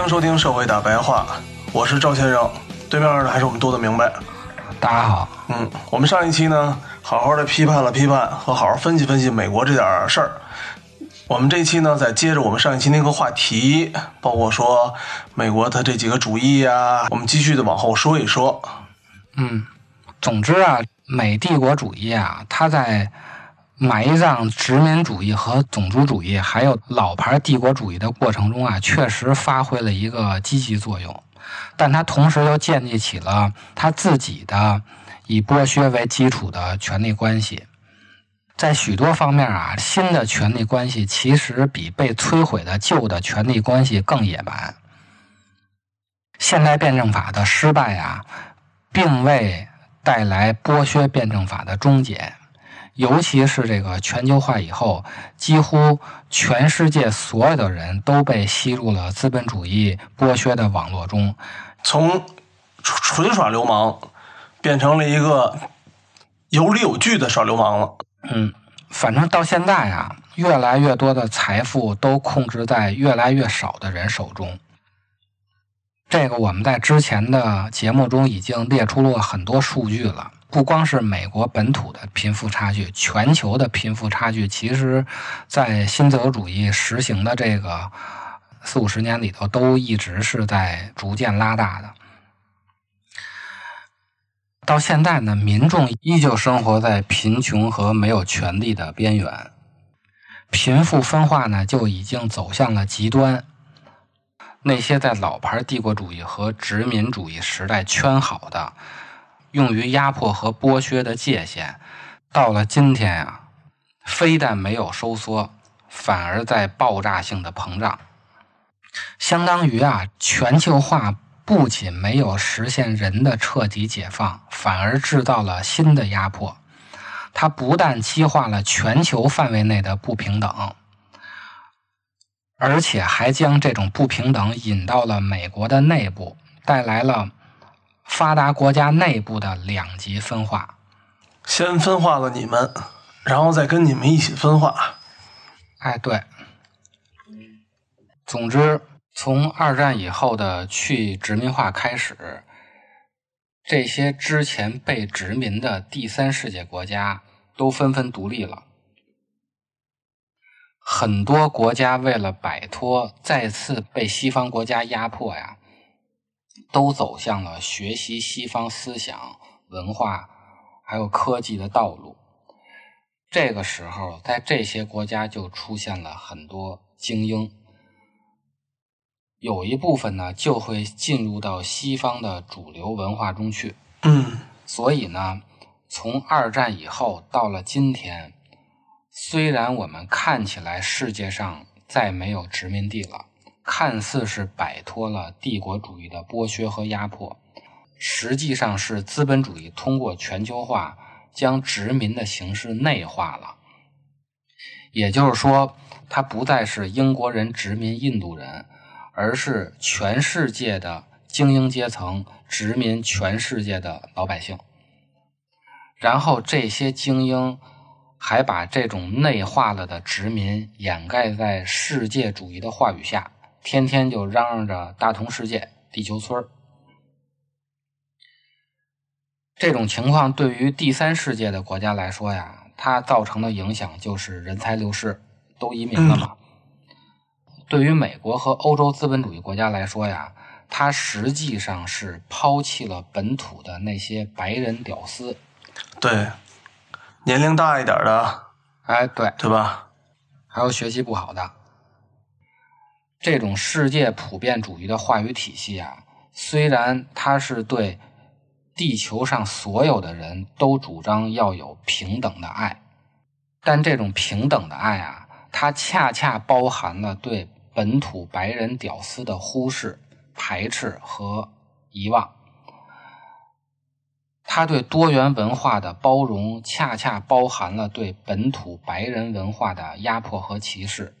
欢迎收听《社会大白话》，我是赵先生，对面的还是我们多的明白。大家好，嗯，我们上一期呢，好好的批判了批判和好好分析分析美国这点事儿。我们这一期呢，再接着我们上一期那个话题，包括说美国它这几个主义啊、我们继续的往后说一说。嗯，总之啊，美帝国主义啊，它在埋葬殖民主义和种族主义，还有老牌帝国主义的过程中啊，确实发挥了一个积极作用，但它同时又建立起了它自己的以剥削为基础的权力关系。在许多方面啊，新的权力关系其实比被摧毁的旧的权力关系更野蛮。现代辩证法的失败啊，并未带来剥削辩证法的终结，尤其是这个全球化以后，几乎全世界所有的人都被吸入了资本主义剥削的网络中。从纯纯耍流氓变成了一个有理有据的耍流氓了。嗯，反正到现在啊，越来越多的财富都控制在越来越少的人手中。这个我们在之前的节目中已经列出了很多数据了，不光是美国本土的贫富差距，全球的贫富差距，其实，在新自由主义实行的这个四五十年里头，都一直是在逐渐拉大的。到现在呢，民众依旧生活在贫穷和没有权利的边缘，贫富分化呢就已经走向了极端。那些在老牌帝国主义和殖民主义时代圈好的，用于压迫和剥削的界限，到了今天啊、非但没有收缩，反而在爆炸性的膨胀。相当于啊，全球化不仅没有实现人的彻底解放，反而制造了新的压迫。它不但激化了全球范围内的不平等，而且还将这种不平等引到了美国的内部，带来了发达国家内部的两极分化。先分化了你们，然后再跟你们一起分化。哎，对。总之，从二战以后的去殖民化开始，这些之前被殖民的第三世界国家都纷纷独立了。很多国家为了摆脱再次被西方国家压迫呀，都走向了学习西方思想、文化还有科技的道路。这个时候，在这些国家就出现了很多精英，有一部分呢就会进入到西方的主流文化中去。嗯，所以呢，从二战以后到了今天，虽然我们看起来世界上再没有殖民地了，看似是摆脱了帝国主义的剥削和压迫，实际上是资本主义通过全球化将殖民的形式内化了。也就是说，它不再是英国人殖民印度人，而是全世界的精英阶层殖民全世界的老百姓。然后这些精英还把这种内化了的殖民掩盖在世界主义的话语下，天天就嚷嚷着大同世界、地球村儿。这种情况对于第三世界的国家来说呀，它造成的影响就是人才流失，都移民了嘛。对于美国和欧洲资本主义国家来说呀，它实际上是抛弃了本土的那些白人屌丝。对，年龄大一点的，哎，对，对吧？还有学习不好的。这种世界普遍主义的话语体系啊，虽然它是对地球上所有的人都主张要有平等的爱，但这种平等的爱啊，它恰恰包含了对本土白人屌丝的忽视、排斥和遗忘。它对多元文化的包容，恰恰包含了对本土白人文化的压迫和歧视。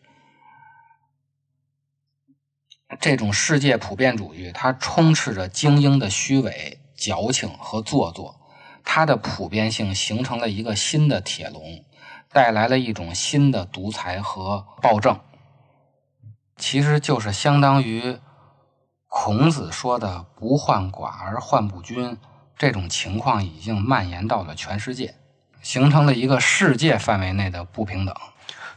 这种世界普遍主义，它充斥着精英的虚伪、矫情和做作，它的普遍性形成了一个新的铁笼，带来了一种新的独裁和暴政。其实就是相当于孔子说的“不患寡而患不均”，这种情况已经蔓延到了全世界，形成了一个世界范围内的不平等。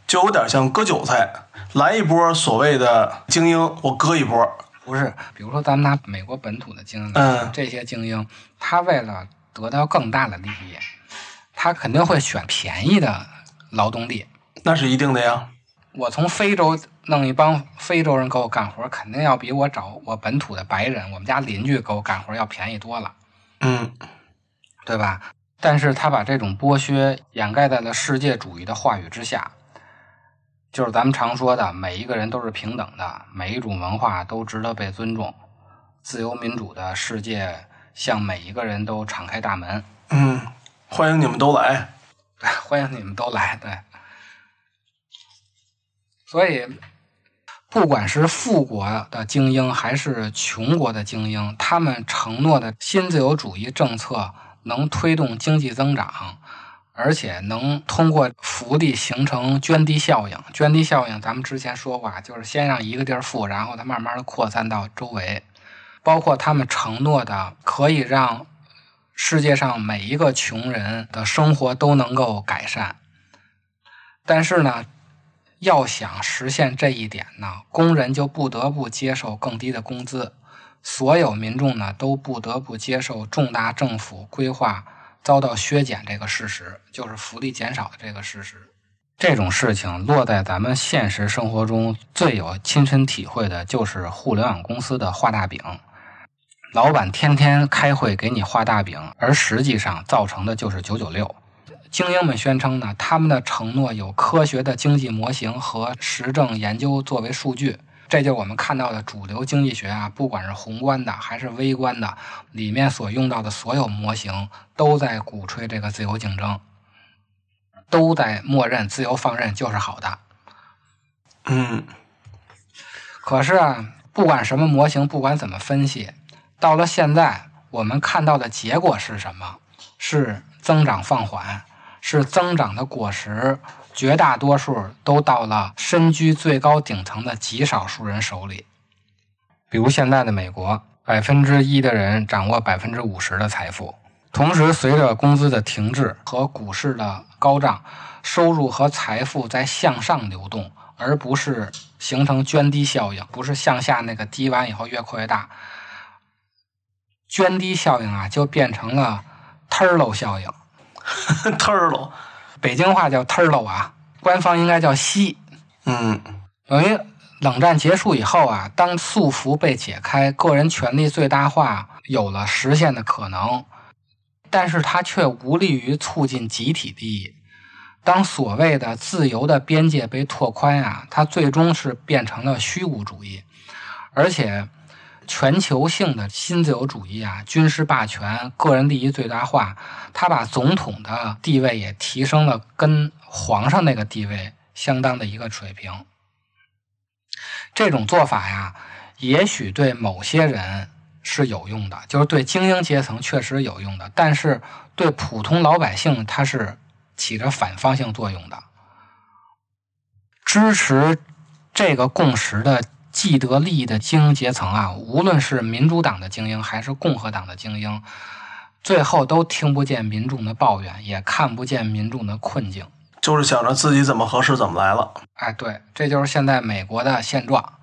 就有点像割韭菜，来一波所谓的精英，我割一波。不是，比如说咱们拿美国本土的精英来说，嗯这些精英他为了得到更大的利益，他肯定会选便宜的劳动力。那是一定的呀。我从非洲弄一帮非洲人给我干活，肯定要比我找我本土的白人，我们家邻居给我干活要便宜多了，嗯，对吧？但是他把这种剥削掩盖在了世界主义的话语之下，就是咱们常说的，每一个人都是平等的，每一种文化都值得被尊重，自由民主的世界向每一个人都敞开大门，嗯，欢迎你们都来。欢迎你们都来。对，所以不管是富国的精英还是穷国的精英，他们承诺的新自由主义政策能推动经济增长，而且能通过福利形成涓滴效应。涓滴效应，咱们之前说过啊，就是先让一个地儿富，然后它慢慢的扩散到周围。包括他们承诺的可以让世界上每一个穷人的生活都能够改善。但是呢，要想实现这一点呢，工人就不得不接受更低的工资，所有民众呢都不得不接受重大政府规划遭到削减这个事实，就是福利减少的这个事实。这种事情落在咱们现实生活中最有亲身体会的就是互联网公司的画大饼。老板天天开会给你画大饼，而实际上造成的就是九九六。精英们宣称呢，他们的承诺有科学的经济模型和实证研究作为数据，这就是我们看到的主流经济学啊，不管是宏观的还是微观的，里面所用到的所有模型都在鼓吹这个自由竞争，都在默认自由放任就是好的。嗯，可是啊，不管什么模型，不管怎么分析，到了现在，我们看到的结果是什么？是增长放缓，是增长的果实，绝大多数都到了身居最高顶层的极少数人手里。比如现在的美国，百分之一的人掌握百分之五十的财富，同时随着工资的停滞和股市的高涨，收入和财富在向上流动，而不是形成涓滴效应，不是向下那个滴完以后越扩越大。涓滴效应啊，就变成了 turtle 效应，turtle，北京话叫 turtle 啊，官方应该叫西。嗯等于冷战结束以后啊，当束缚被解开，个人权利最大化有了实现的可能，但是它却无利于促进集体利益。当所谓的自由的边界被拓宽啊，它最终是变成了虚无主义，而且全球性的新自由主义啊，军事霸权、个人利益最大化，他把总统的地位也提升了跟皇上那个地位相当的一个水平。这种做法呀，也许对某些人是有用的，就是对精英阶层确实有用的，但是对普通老百姓，它是起着反方向作用的。支持这个共识的既得利益的精英阶层啊，无论是民主党的精英还是共和党的精英，最后都听不见民众的抱怨，也看不见民众的困境。就是想着自己怎么合适怎么来了。哎，对，这就是现在美国的现状。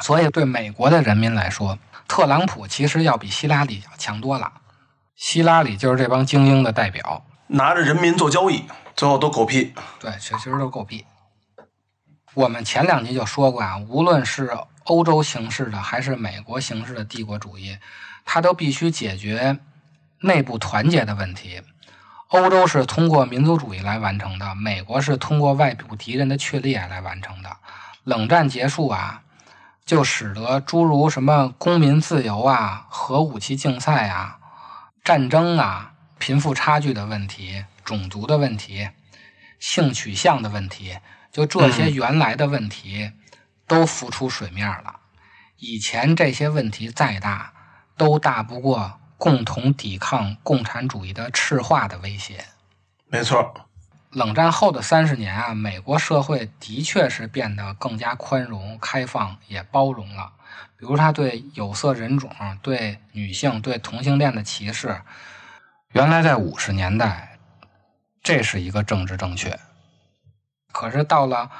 所以，对美国的人民来说，特朗普其实要比希拉里要强多了。希拉里就是这帮精英的代表，拿着人民做交易，最后都狗屁。对，其实都狗屁。我们前两集就说过啊，无论是欧洲形式的还是美国形式的帝国主义，它都必须解决内部团结的问题。欧洲是通过民族主义来完成的，美国是通过外部敌人的确立来完成的。冷战结束啊，就使得诸如什么公民自由啊、核武器竞赛啊、战争啊、贫富差距的问题、种族的问题、性取向的问题，就这些原来的问题都浮出水面了。以前这些问题再大，都大不过共同抵抗共产主义的赤化的威胁。没错，冷战后的三十年啊，美国社会的确是变得更加宽容、开放，也包容了。比如，他对有色人种、对女性、对同性恋的歧视，原来在五十年代，这是一个政治正确。可是到了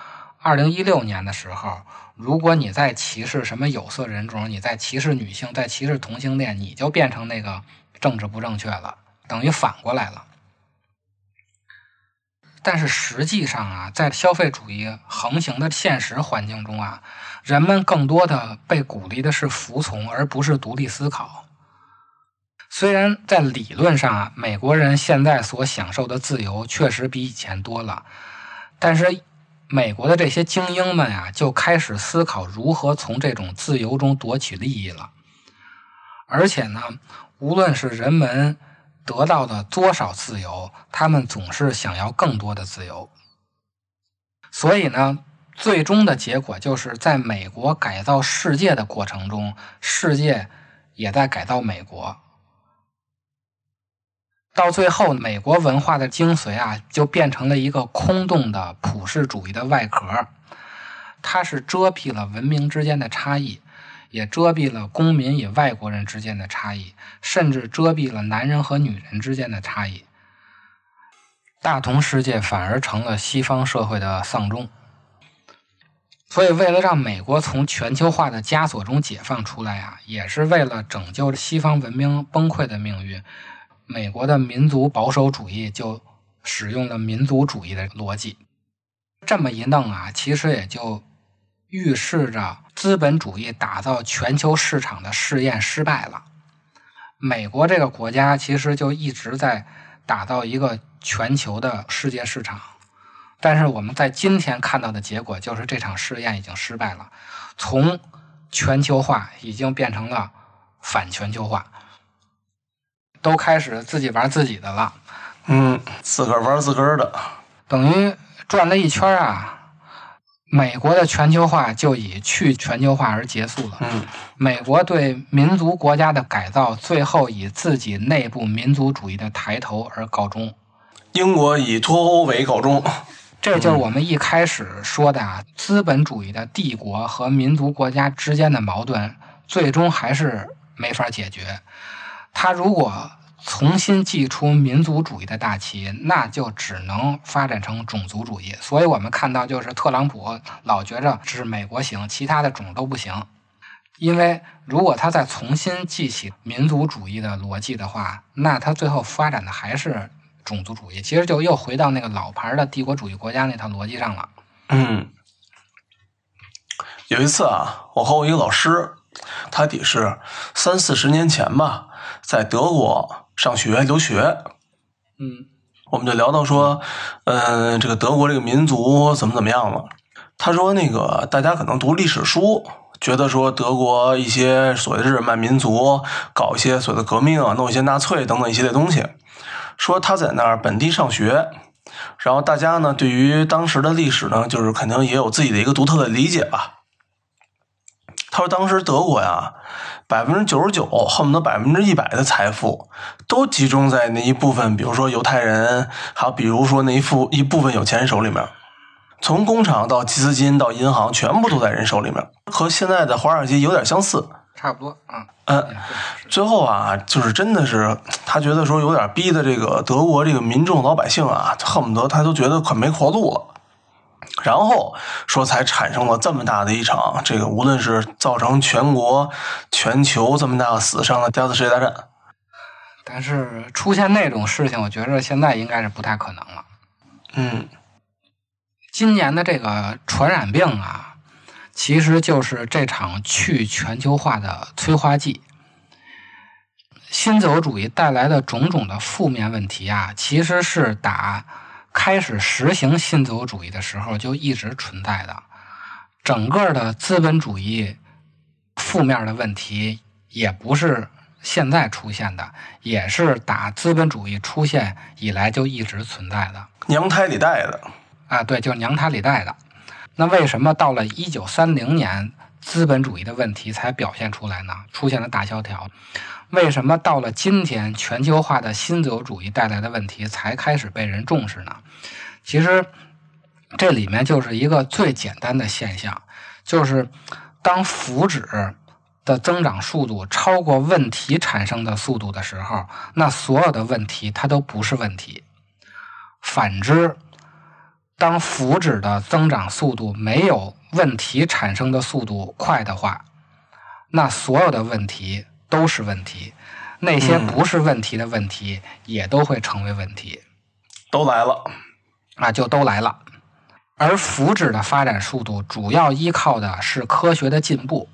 二零一六年的时候，如果你在歧视什么有色人种，你在歧视女性，在歧视同性恋，你就变成那个政治不正确了，等于反过来了。但是实际上啊，在消费主义横行的现实环境中啊，人们更多的被鼓励的是服从，而不是独立思考。虽然在理论上啊，美国人现在所享受的自由确实比以前多了，但是美国的这些精英们啊，就开始思考如何从这种自由中夺取利益了。而且呢，无论是人们得到的多少自由，他们总是想要更多的自由。所以呢，最终的结果就是在美国改造世界的过程中，世界也在改造美国。到最后，美国文化的精髓啊，就变成了一个空洞的普世主义的外壳，它是遮蔽了文明之间的差异，也遮蔽了公民与外国人之间的差异，甚至遮蔽了男人和女人之间的差异。大同世界反而成了西方社会的丧钟。所以，为了让美国从全球化的枷锁中解放出来啊，也是为了拯救西方文明崩溃的命运。美国的民族保守主义就使用了民族主义的逻辑，这么一弄啊，其实也就预示着资本主义打造全球市场的试验失败了。美国这个国家其实就一直在打造一个全球的世界市场，但是我们在今天看到的结果就是这场试验已经失败了，从全球化已经变成了反全球化。都开始自己玩自己的了，嗯，自个儿玩自个儿的，等于转了一圈啊。美国的全球化就以去全球化而结束了。嗯，美国对民族国家的改造，最后以自己内部民族主义的抬头而告终。英国以脱欧为告终。这就是我们一开始说的啊，资本主义的帝国和民族国家之间的矛盾，最终还是没法解决。他如果重新祭出民族主义的大旗，那就只能发展成种族主义。所以我们看到，就是特朗普老觉着只美国行，其他的种都不行。因为如果他再重新记起民族主义的逻辑的话，那他最后发展的还是种族主义，其实就又回到那个老牌的帝国主义国家那套逻辑上了。嗯，有一次啊，我和我一个老师，他得是三四十年前吧，在德国上学留学，嗯我们就聊到说，嗯、这个德国这个民族怎么怎么样了。他说，那个大家可能读历史书，觉得说德国一些所谓的日耳曼民族搞一些所谓的革命啊，弄一些纳粹等等一系列东西。说他在那儿本地上学，然后大家呢对于当时的历史呢，就是肯定也有自己的一个独特的理解吧。他说当时德国呀，百分之九十九，恨不得百分之一百的财富都集中在那一部分，比如说犹太人，还有比如说那一副一部分有钱人手里面。从工厂到集资金到银行，全部都在人手里面，和现在的华尔街有点相似。差不多嗯。嗯，最后啊，就是真的是他觉得说有点逼的这个德国这个民众老百姓啊，恨不得他都觉得快没活路了。然后说才产生了这么大的一场这个，无论是造成全国、全球这么大的死伤的第二次世界大战。但是出现那种事情，我觉着现在应该是不太可能了。嗯，今年的这个传染病啊，其实就是这场去全球化的催化剂。新自由主义带来的种种的负面问题啊，其实是打开始实行新自由主义的时候就一直存在的。整个的资本主义负面的问题，也不是现在出现的，也是打资本主义出现以来就一直存在的。娘胎里带的，啊，对，就是娘胎里带的。那为什么到了一九三零年，资本主义的问题才表现出来呢？出现了大萧条。为什么到了今天，全球化的新自由主义带来的问题才开始被人重视呢？其实这里面就是一个最简单的现象，就是当福祉的增长速度超过问题产生的速度的时候，那所有的问题它都不是问题。反之，当福祉的增长速度没有问题产生的速度快的话，那所有的问题都是问题，那些嗯不是问题的问题也都会成为问题。都来了。啊，就都来了。而福祉的发展速度主要依靠的是科学的进步，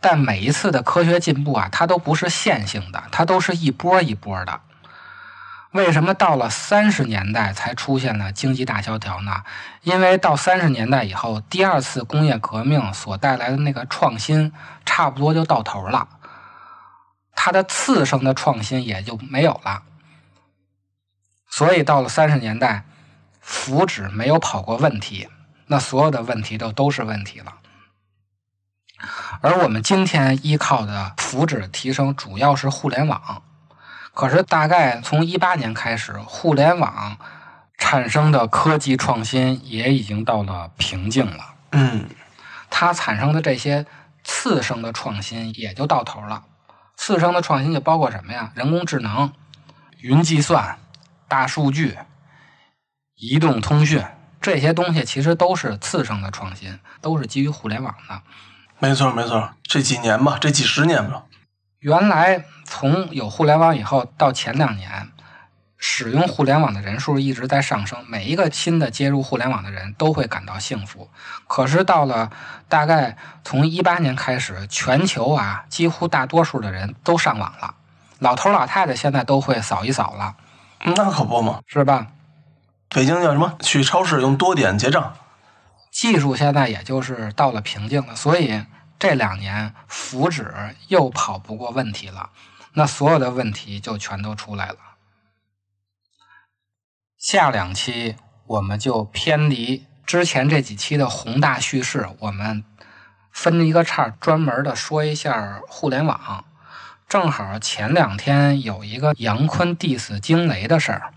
但每一次的科学进步啊，它都不是线性的，它都是一波一波的。为什么到了三十年代才出现了经济大萧条呢？因为到三十年代以后，第二次工业革命所带来的那个创新差不多就到头了，它的次生的创新也就没有了。所以到了三十年代，福祉没有跑过问题，那所有的问题都都是问题了。而我们今天依靠的福祉提升，主要是互联网。可是大概从一八年开始，互联网产生的科技创新也已经到了瓶颈了。嗯，它产生的这些次生的创新也就到头了。次生的创新就包括什么呀？人工智能、云计算、大数据、移动通讯这些东西，其实都是次生的创新，都是基于互联网的。没错没错，这几年吧，这几十年吧，原来从有互联网以后到前两年，使用互联网的人数一直在上升，每一个新的接入互联网的人都会感到幸福。可是到了大概从一八年开始，全球啊几乎大多数的人都上网了，老头老太太现在都会扫一扫了，那可不嘛。是吧？北京叫什么？去超市用多点结账。技术现在也就是到了瓶颈了，所以这两年福祉又跑不过问题了，那所有的问题就全都出来了。下两期我们就偏离之前这几期的宏大叙事，我们分一个叉，专门的说一下互联网。正好前两天有一个杨坤 diss 惊雷的事儿，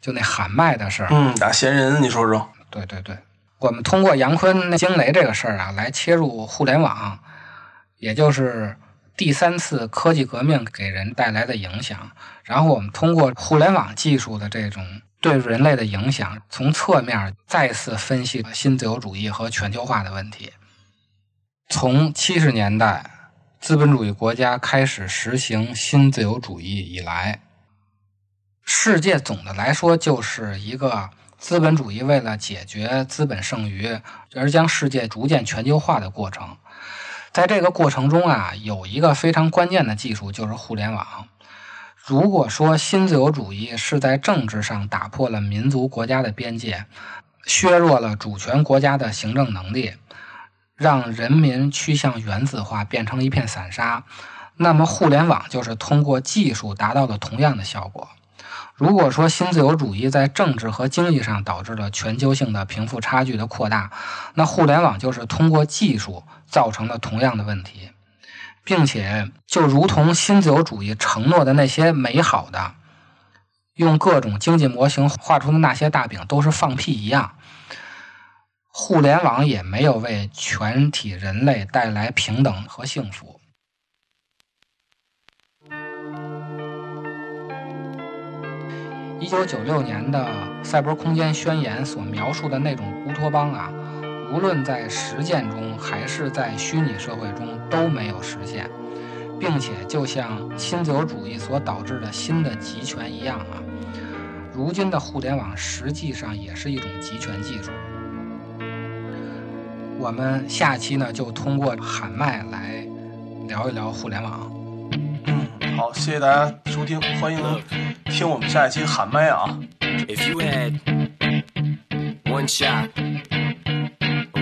就那喊麦的事儿。嗯，打闲人，你说说。对对对，我们通过杨坤那惊雷这个事儿啊，来切入互联网，也就是第三次科技革命给人带来的影响。然后我们通过互联网技术的这种对人类的影响，从侧面再次分析新自由主义和全球化的问题。从七十年代资本主义国家开始实行新自由主义以来，世界总的来说就是一个资本主义为了解决资本剩余而将世界逐渐全球化的过程。在这个过程中啊，有一个非常关键的技术，就是互联网。如果说新自由主义是在政治上打破了民族国家的边界，削弱了主权国家的行政能力，让人民趋向原子化，变成了一片散沙，那么互联网就是通过技术达到了同样的效果。如果说新自由主义在政治和经济上导致了全球性的贫富差距的扩大，那互联网就是通过技术造成了同样的问题，并且就如同新自由主义承诺的那些美好的，用各种经济模型画出的那些大饼都是放屁一样。互联网也没有为全体人类带来平等和幸福。一九九六年的《赛博空间宣言》所描述的那种乌托邦啊，无论在实践中还是在虚拟社会中都没有实现并且就像新自由主义所导致的新的集权一样啊如今的互联网实际上也是一种集权技术。我们下期呢就通过喊麦来聊一聊互联网嗯好谢谢大家收听欢迎听我们下一期喊麦啊。If you had one shot